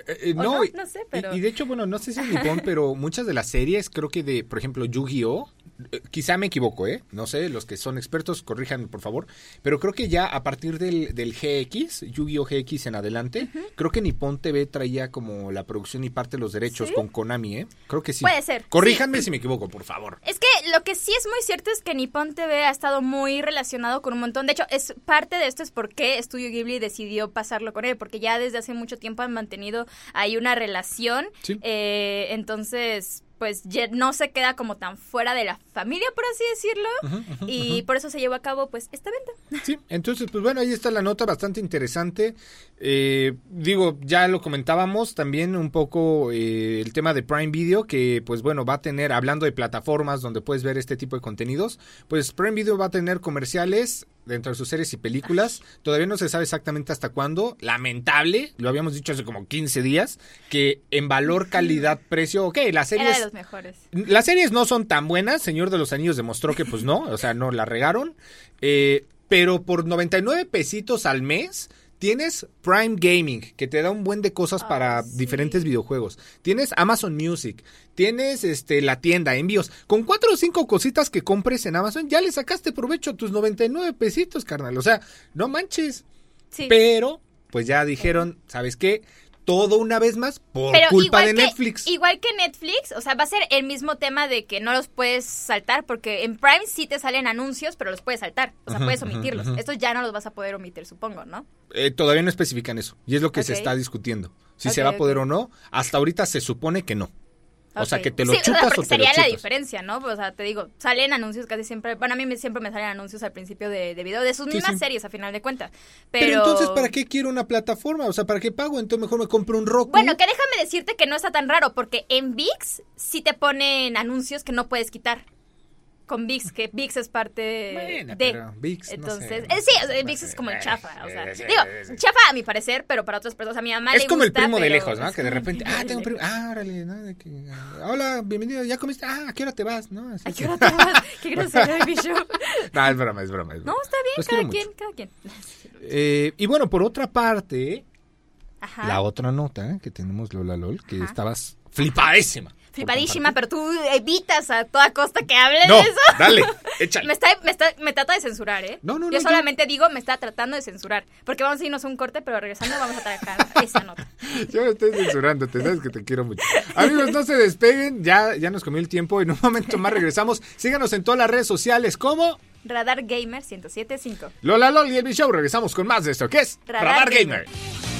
[SPEAKER 2] Eh, eh,
[SPEAKER 6] ¿O
[SPEAKER 2] no,
[SPEAKER 6] no? sé, pero-
[SPEAKER 2] Y, de hecho, bueno, no sé si es Nippon, pero muchas de las series, creo que de, por ejemplo, Yu-Gi-Oh! eh, Quizá me equivoco, ¿eh? No sé, los que son expertos, corríjanme, por favor. Pero creo que ya a partir del, del GX, Yu-Gi-Oh! GX en adelante, creo que Nippon TV traía como la producción y parte de los derechos
[SPEAKER 6] ¿Sí?
[SPEAKER 2] con Konami, ¿eh? Creo que sí.
[SPEAKER 6] Puede ser,
[SPEAKER 2] Corríjanme si me equivoco, por favor.
[SPEAKER 6] Es que lo que sí es muy cierto es que Nippon TV ha estado muy relacionado con un montón. De hecho, es parte de esto es por qué Studio Ghibli decidió pasarlo con él, porque ya desde hace mucho tiempo han mantenido ahí una relación.
[SPEAKER 2] Sí.
[SPEAKER 6] Eh, entonces, pues ya no se queda como tan fuera de la familia, por así decirlo. y por eso se llevó a cabo, pues, esta venta.
[SPEAKER 2] Sí, entonces, pues bueno, ahí está la nota bastante interesante. Eh, digo, ya lo comentábamos también un poco eh, el tema de Prime Video, que pues bueno, va a tener, hablando de plataformas donde puedes ver este tipo de contenidos, pues Prime Video va a tener comerciales dentro de sus series y películas. Todavía no se sabe exactamente hasta cuándo. Lamentable, lo habíamos dicho hace como 15 días, que en valor, calidad, precio, ok, las
[SPEAKER 6] Era
[SPEAKER 2] series...
[SPEAKER 6] de los mejores.
[SPEAKER 2] Las series no son tan buenas, Señor de los Anillos demostró que pues no, o sea, no la regaron, eh, pero por 99 pesitos al mes tienes Prime Gaming, que te da un buen de cosas para
[SPEAKER 6] sí.
[SPEAKER 2] diferentes videojuegos. Tienes Amazon Music, tienes este la tienda, envíos. Con cuatro o cinco cositas que compres en Amazon, ya le sacaste provecho a tus 99 pesitos, carnal. O sea, no manches.
[SPEAKER 6] Sí.
[SPEAKER 2] Pero, pues ya dijeron, ¿sabes qué? Todo una vez más por
[SPEAKER 6] Pero
[SPEAKER 2] culpa de
[SPEAKER 6] que,
[SPEAKER 2] Netflix.
[SPEAKER 6] Igual que Netflix, o sea, va a ser el mismo tema de que no los puedes saltar, porque en Prime sí te salen anuncios, pero los puedes saltar. O sea, puedes omitirlos. Estos ya no los vas a poder omitir, supongo, ¿no?
[SPEAKER 2] Eh, todavía no especifican eso. Y es lo que se está discutiendo. Si se va a poder o no. Hasta ahorita se supone que no. O sea, que te lo
[SPEAKER 6] Sí, o sea,
[SPEAKER 2] chutas o, te lo
[SPEAKER 6] sería la diferencia, ¿no? O sea, te digo, salen anuncios casi siempre. Bueno, a mí me- siempre me salen anuncios al principio de, de video, de sus
[SPEAKER 2] Sí,
[SPEAKER 6] mismas
[SPEAKER 2] sí.
[SPEAKER 6] series, a final de cuentas.
[SPEAKER 2] Pero...
[SPEAKER 6] Pero,
[SPEAKER 2] entonces, ¿para qué quiero una plataforma? O sea, ¿para qué pago? Entonces mejor me compro un Roku.
[SPEAKER 6] Bueno, que déjame decirte que no está tan raro, porque en VIX sí te ponen anuncios que no puedes quitar. Con VIX, que VIX es parte
[SPEAKER 2] Bueno,
[SPEAKER 6] de.
[SPEAKER 2] pero ViX, no
[SPEAKER 6] Entonces,
[SPEAKER 2] sé,
[SPEAKER 6] eh,
[SPEAKER 2] no
[SPEAKER 6] sí, o sea,
[SPEAKER 2] no
[SPEAKER 6] VIX es como el chafa. O sea,
[SPEAKER 2] Eh, sí,
[SPEAKER 6] digo, chafa a mi parecer, pero para otras personas, a mi mamá
[SPEAKER 2] Es
[SPEAKER 6] le
[SPEAKER 2] como el primo de lejos, ¿no? Que de repente, ah, tengo un
[SPEAKER 6] primo.
[SPEAKER 2] ah, órale, ¿no? De que, hola, bienvenido, ¿ya comiste? Ah, ¿a qué hora te vas? ¿No? Así
[SPEAKER 6] ¿A qué hora te vas? Qué grosero show.
[SPEAKER 2] No, es broma, es broma. es
[SPEAKER 6] No, está bien,
[SPEAKER 2] Los
[SPEAKER 6] cada quien,
[SPEAKER 2] mucho.
[SPEAKER 6] cada quien.
[SPEAKER 2] Eh, y bueno, por otra parte,
[SPEAKER 6] Ajá.
[SPEAKER 2] la otra nota que tenemos, Lola LOL, que estabas flipadísima.
[SPEAKER 6] Flipadísima, pero tú evitas a toda costa que hable
[SPEAKER 2] No,
[SPEAKER 6] de eso.
[SPEAKER 2] dale, échale.
[SPEAKER 6] Me, está, me, está, me trata de censurar, ¿eh?
[SPEAKER 2] No, no, no,
[SPEAKER 6] Yo solamente digo, me está tratando de censurar. Porque vamos a irnos a un corte, pero regresando vamos a tratar esa nota.
[SPEAKER 2] Yo me estoy censurando, te sabes que te quiero mucho. Amigos, no se despeguen, ya, ya nos comió el tiempo, en un momento más regresamos. Síganos en todas las redes sociales como
[SPEAKER 6] Radar Gamer 1075.
[SPEAKER 2] Lola Lol y el Show. Regresamos con más de esto, que es
[SPEAKER 6] Radar
[SPEAKER 2] Radar,
[SPEAKER 6] Gamer.
[SPEAKER 2] Gamer.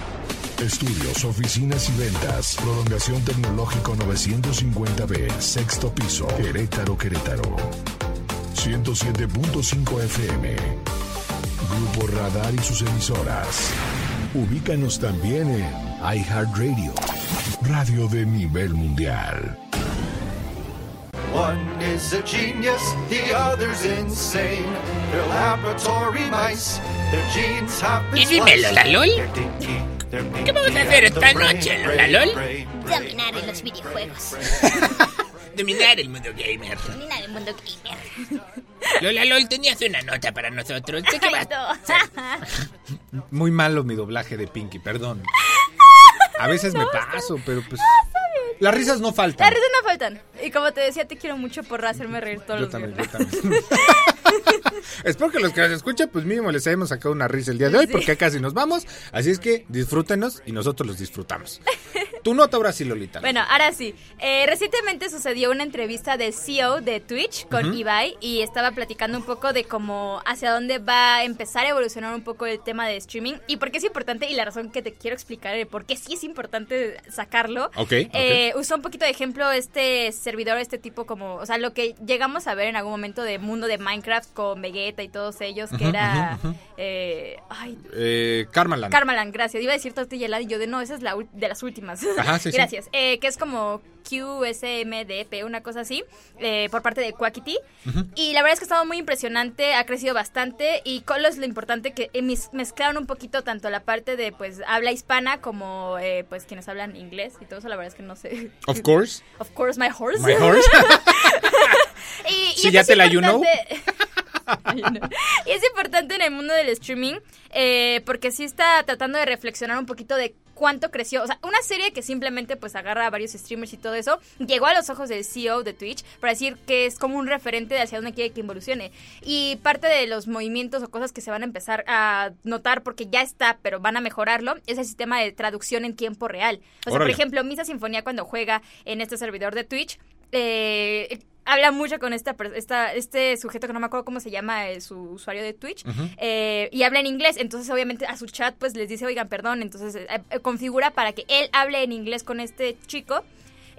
[SPEAKER 8] Estudios, oficinas y ventas. Prolongación tecnológico 950B. Sexto piso. Querétaro, Querétaro. 107.5 FM. Grupo Radar y sus emisoras. Ubícanos también en iHeartRadio, radio de nivel mundial.
[SPEAKER 9] One is a genius, the other's insane. They're laboratory mice. Their genes have been
[SPEAKER 10] Y Lol,
[SPEAKER 9] they're
[SPEAKER 10] ¿qué vamos a hacer esta noche, Lola Lol?
[SPEAKER 7] Dominar en los videojuegos.
[SPEAKER 10] Dominar el mundo gamer.
[SPEAKER 7] Dominar el mundo gamer.
[SPEAKER 10] Lola LOL, tenías una nota para nosotros. ¿De qué
[SPEAKER 7] Ay,
[SPEAKER 10] vas?
[SPEAKER 7] no.
[SPEAKER 2] Muy malo mi doblaje de Pinky, perdón. A veces me paso, pero pues. Las risas no faltan.
[SPEAKER 6] Las risas no faltan. Y como te decía, te quiero mucho por hacerme reír todos
[SPEAKER 2] Yo
[SPEAKER 6] los
[SPEAKER 2] también,
[SPEAKER 6] días.
[SPEAKER 2] yo también. Espero que los que nos escuchan, pues mínimo les hayamos sacado una risa el día de hoy, porque casi nos vamos. Así es que disfrútenos y nosotros los disfrutamos. Tu nota ahora sí, Lolita.
[SPEAKER 6] Bueno, ahora sí. Eh, recientemente sucedió una entrevista del CEO de Twitch con
[SPEAKER 2] Ujú.
[SPEAKER 6] Ibai y estaba platicando un poco de cómo hacia dónde va a empezar a evolucionar un poco el tema de streaming y por qué es importante y la razón que te quiero explicar de por qué sí es importante sacarlo.
[SPEAKER 2] Ok,
[SPEAKER 6] Eh, usó un poquito de ejemplo este servidor, este tipo como, o sea, lo que llegamos a ver en algún momento de mundo de Minecraft con Vegeta y todos ellos, que era... eh, ay,
[SPEAKER 2] Eh, Karmaland.
[SPEAKER 6] Karmaland, gracias. Iba a decir tortilla helada y yo de no, esa es la de las últimas.
[SPEAKER 2] Ajá, sí, sí.
[SPEAKER 6] gracias. Eh, que es como QSMDP, una cosa así, eh, por parte de Quackity. Y la verdad es que ha estado muy impresionante, ha crecido bastante. Y con lo es lo importante que eh, mezclaron un poquito tanto la parte de pues habla hispana como eh, pues quienes hablan inglés y todo eso. La verdad es que no sé.
[SPEAKER 2] Of course.
[SPEAKER 6] Of course, my horse.
[SPEAKER 2] My horse.
[SPEAKER 6] y, y
[SPEAKER 2] Sí,
[SPEAKER 6] esto
[SPEAKER 2] ya te la you know.
[SPEAKER 6] importante- Ay, no. Y es importante en el mundo del streaming eh, porque sí está tratando de reflexionar un poquito de cuánto creció. O sea, una serie que simplemente pues agarra a varios streamers y todo eso, llegó a los ojos del CEO de Twitch para decir que es como un referente de hacia dónde quiere que evolucione. Y parte de los movimientos o cosas que se van a empezar a notar porque ya está, pero van a mejorarlo, es el sistema de traducción en tiempo real. O sea, por ejemplo, Misa Sinfonía cuando juega en este servidor de Twitch, eh, habla mucho con esta, esta este sujeto que no me acuerdo cómo se llama eh, su usuario de Twitch eh, y habla en inglés entonces obviamente a su chat pues les dice oigan perdón entonces eh, eh, configura para que él hable en inglés con este chico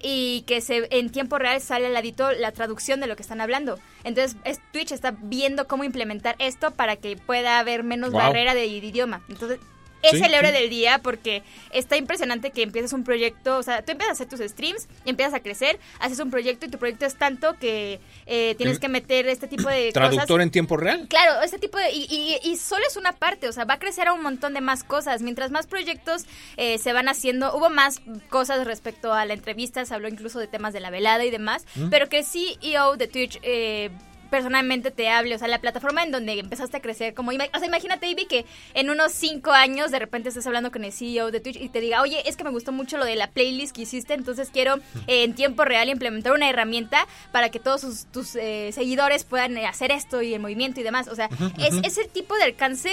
[SPEAKER 6] y que se en tiempo real sale al ladito la traducción de lo que están hablando. Entonces es- Twitch está viendo cómo implementar esto para que pueda haber menos
[SPEAKER 11] Wow.
[SPEAKER 6] barrera de idioma. Entonces es
[SPEAKER 11] Sí,
[SPEAKER 6] el héroe
[SPEAKER 11] sí.
[SPEAKER 6] del día porque está impresionante que empieces un proyecto, o sea, tú empiezas a hacer tus streams, empiezas a crecer, haces un proyecto y tu proyecto es tanto que eh, tienes que meter este tipo de cosas.
[SPEAKER 2] Traductor en tiempo real.
[SPEAKER 6] Claro, este tipo de... Y, y- y solo es una parte, o sea, va a crecer a un montón de más cosas. Mientras más proyectos eh, se van haciendo, hubo más cosas respecto a la entrevista, se habló incluso de temas de la velada y demás,
[SPEAKER 11] Mm.
[SPEAKER 6] pero que el CEO de Twitch... eh, personalmente te hable, o sea, la plataforma en donde empezaste a crecer, como, o sea, imagínate, Ivy, que en unos cinco años de repente estés hablando con el CEO de Twitch y te diga, oye, es que me gustó mucho lo de la playlist que hiciste, entonces quiero eh, en tiempo real implementar una herramienta para que todos sus- tus eh, seguidores puedan eh, hacer esto y el movimiento y demás, o sea, es ese tipo de alcance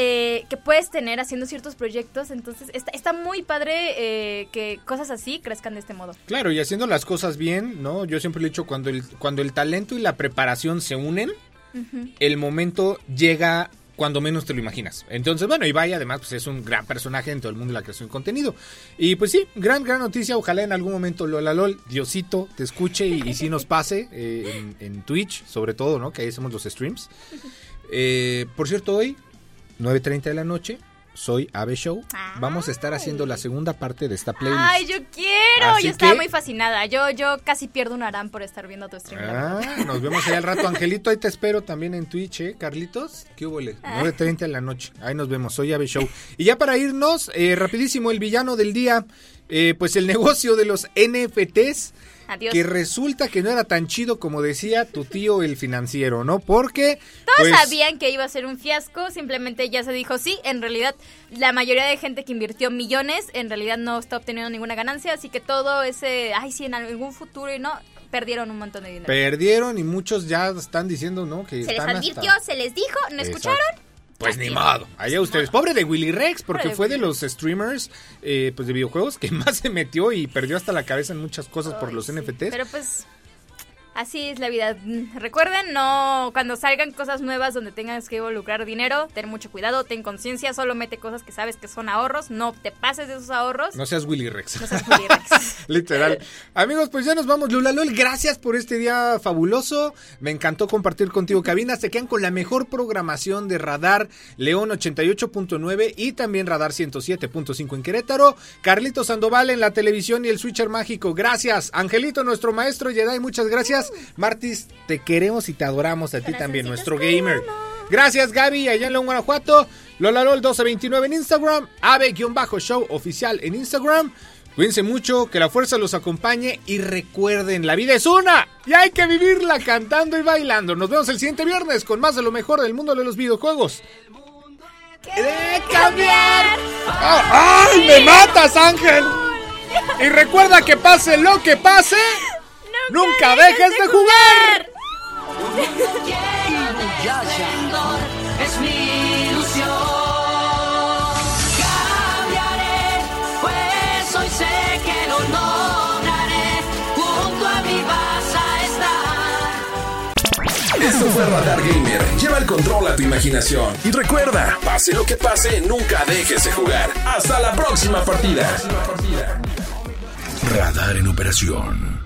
[SPEAKER 6] eh, que puedes tener haciendo ciertos proyectos, entonces está, está muy padre eh, que cosas así crezcan de este modo.
[SPEAKER 2] Claro, y haciendo las cosas bien, ¿no? Yo siempre he dicho, cuando el, cuando el talento y la preparación se unen, el momento llega cuando menos te lo imaginas. Entonces, bueno, Ibai además pues, es un gran personaje en todo el mundo de la creación de contenido. Y pues sí, gran, gran noticia. Ojalá en algún momento Lola LOL, Diosito, te escuche y, y sí nos pase eh, en, en Twitch, sobre todo, ¿no? Que ahí hacemos los streams. Eh, por cierto, hoy, 9.30 de la noche, soy Ave Show. Vamos a estar haciendo la segunda parte de esta playlist.
[SPEAKER 6] Ay, yo quiero.
[SPEAKER 2] Así
[SPEAKER 6] yo estaba
[SPEAKER 2] que-
[SPEAKER 6] muy fascinada. Yo, yo casi pierdo un arán por estar viendo tu stream.
[SPEAKER 2] Ah, nos vemos ahí al rato, Angelito. Ahí te espero también en Twitch, ¿eh? Carlitos, ¿qué hubo? 9.30 de la noche. Ahí nos vemos. Soy Ave Show. Y ya para irnos, eh, rapidísimo, el villano del día. eh, pues el negocio de los NFTs.
[SPEAKER 6] Adiós.
[SPEAKER 2] Que resulta que no era tan chido como decía tu tío el financiero, ¿no? Porque.
[SPEAKER 6] Todos
[SPEAKER 2] pues,
[SPEAKER 6] sabían que iba a ser un fiasco, simplemente ya se dijo sí, en realidad la mayoría de gente que invirtió millones en realidad no está obteniendo ninguna ganancia, así que todo ese, ay sí, en algún futuro y no, perdieron un montón de dinero.
[SPEAKER 2] Perdieron y muchos ya están diciendo, ¿no? Que
[SPEAKER 6] se les advirtió,
[SPEAKER 2] hasta-
[SPEAKER 6] se les dijo, ¿no
[SPEAKER 2] Exacto.
[SPEAKER 6] escucharon?
[SPEAKER 2] Pues ni modo. Allá ustedes. Pobre de Willy Rex, porque
[SPEAKER 6] Pobre
[SPEAKER 2] fue de los streamers eh, pues de videojuegos que más se metió y perdió hasta la cabeza en muchas cosas por los
[SPEAKER 6] sí,
[SPEAKER 2] NFTs.
[SPEAKER 6] Pero pues así es la vida. Mm, Recuerden, no cuando salgan cosas nuevas donde tengas que involucrar dinero, ten mucho cuidado, ten conciencia, solo mete cosas que sabes que son ahorros, no te pases de esos ahorros.
[SPEAKER 2] No seas Willy Rex.
[SPEAKER 6] No seas Willy Rex.
[SPEAKER 2] Literal. Amigos, pues ya nos vamos. Lula Lol, gracias por este día fabuloso. Me encantó compartir contigo cabina. Se quedan con la mejor programación de Radar León 88.9 y también Radar 107.5 en Querétaro. Carlito Sandoval en la televisión y el switcher mágico. Gracias. Angelito, nuestro maestro Jedi, muchas gracias. Martis, te queremos y te adoramos a ti también, nuestro gamer. Gracias, Gaby, allá en León, Guanajuato. Lola Lol 1229 en Instagram. Ave-show oficial en Instagram. Cuídense mucho, que la fuerza los acompañe y recuerden, la vida es una y hay que vivirla cantando y bailando. Nos vemos el siguiente viernes con más de lo mejor del mundo de los videojuegos.
[SPEAKER 6] ¡Quiere cambiar!
[SPEAKER 2] ¡Ah! ¡Ay, me matas, Ángel! Y recuerda que pase lo que pase, ¡Nunca dejes de jugar!
[SPEAKER 1] es mi ilusión. Cambiaré, pues hoy sé que lo lograré. Junto a mí vas a estar.
[SPEAKER 5] Esto fue Radar Gamer. Lleva el control a tu imaginación. Y recuerda, pase lo que pase, nunca dejes de jugar. Hasta la próxima partida.
[SPEAKER 8] Radar en operación.